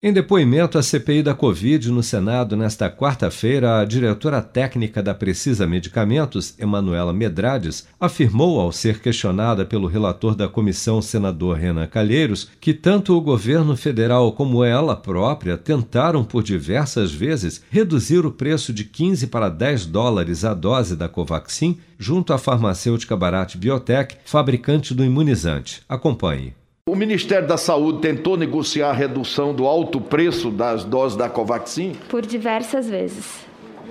Em depoimento à CPI da Covid no Senado nesta quarta-feira, a diretora técnica da Precisa Medicamentos, Emanuela Medrades, afirmou, ao ser questionada pelo relator da comissão, senador Renan Calheiros, que tanto o governo federal como ela própria tentaram por diversas vezes reduzir o preço de 15 para 10 dólares a dose da Covaxin junto à farmacêutica Barat Biotech, fabricante do imunizante. Acompanhe. O Ministério da Saúde tentou negociar a redução do alto preço das doses da Covaxin? Por diversas vezes.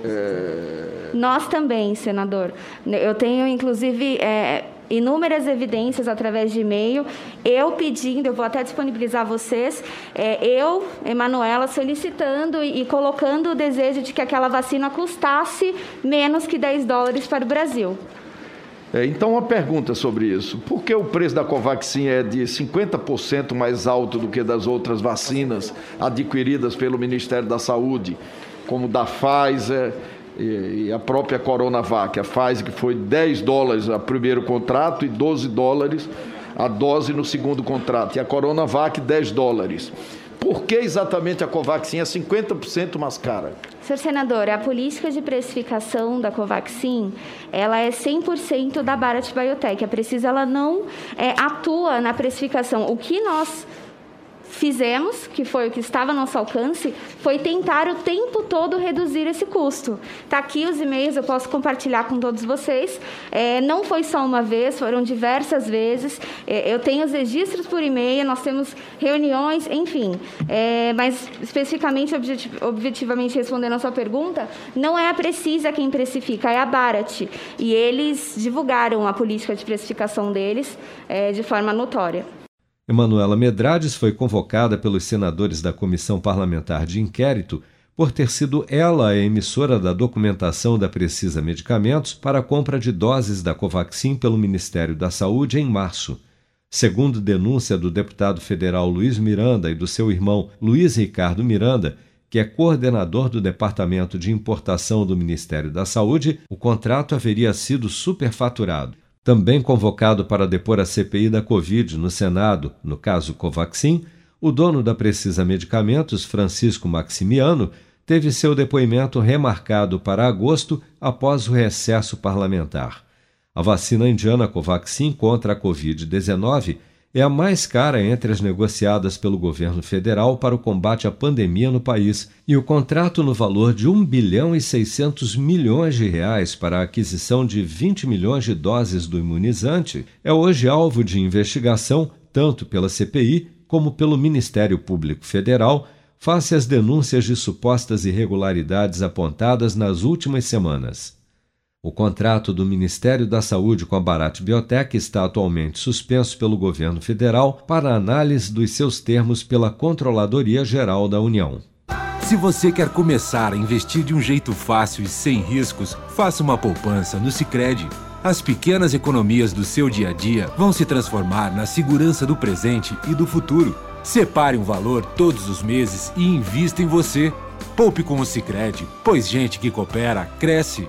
É... Nós também, senador. Eu tenho, inclusive, é, inúmeras evidências através de e-mail, eu pedindo, eu vou até disponibilizar a vocês, é, eu, Emanuela, solicitando e, e colocando o desejo de que aquela vacina custasse menos que 10 dólares para o Brasil. É, então, uma pergunta sobre isso. Por que o preço da Covaxin é de 50% mais alto do que das outras vacinas adquiridas pelo Ministério da Saúde, como da Pfizer e a própria Coronavac? A Pfizer, que foi 10 dólares o primeiro contrato e 12 dólares a dose no segundo contrato, e a Coronavac, 10 dólares. Por que exatamente a Covaxin é 50% mais cara? Senhor senador, a política de precificação da Covaxin, ela é 100% da Barat Biotech. A Precisa ela não é, atua na precificação. O que nós fizemos, que foi o que estava ao nosso alcance, foi tentar o tempo todo reduzir esse custo. Está aqui os e-mails, eu posso compartilhar com todos vocês. É, não foi só uma vez, foram diversas vezes. É, eu tenho os registros por e-mail, nós temos reuniões, enfim. É, mas, especificamente, objetivamente respondendo a sua pergunta, não é a Precisa quem precifica, é a Barat. E eles divulgaram a política de precificação deles é, de forma notória. Emanuela Medrades foi convocada pelos senadores da Comissão Parlamentar de Inquérito por ter sido ela a emissora da documentação da Precisa Medicamentos para a compra de doses da Covaxin pelo Ministério da Saúde em março. Segundo denúncia do deputado federal Luiz Miranda e do seu irmão Luiz Ricardo Miranda, que é coordenador do Departamento de Importação do Ministério da Saúde, o contrato haveria sido superfaturado. Também convocado para depor a CPI da Covid no Senado, no caso Covaxin, o dono da Precisa Medicamentos, Francisco Maximiano, teve seu depoimento remarcado para agosto após o recesso parlamentar. A vacina indiana Covaxin contra a Covid-19 é a mais cara entre as negociadas pelo governo federal para o combate à pandemia no país, e o contrato no valor de 1 bilhão e 600 milhões de reais para a aquisição de 20 milhões de doses do imunizante é hoje alvo de investigação tanto pela CPI como pelo Ministério Público Federal, face às denúncias de supostas irregularidades apontadas nas últimas semanas. O contrato do Ministério da Saúde com a Barat Biotech está atualmente suspenso pelo governo federal para análise dos seus termos pela Controladoria Geral da União. Se você quer começar a investir de um jeito fácil e sem riscos, faça uma poupança no Sicredi. As pequenas economias do seu dia a dia vão se transformar na segurança do presente e do futuro. Separe um valor todos os meses e invista em você. Poupe com o Sicredi, pois gente que coopera cresce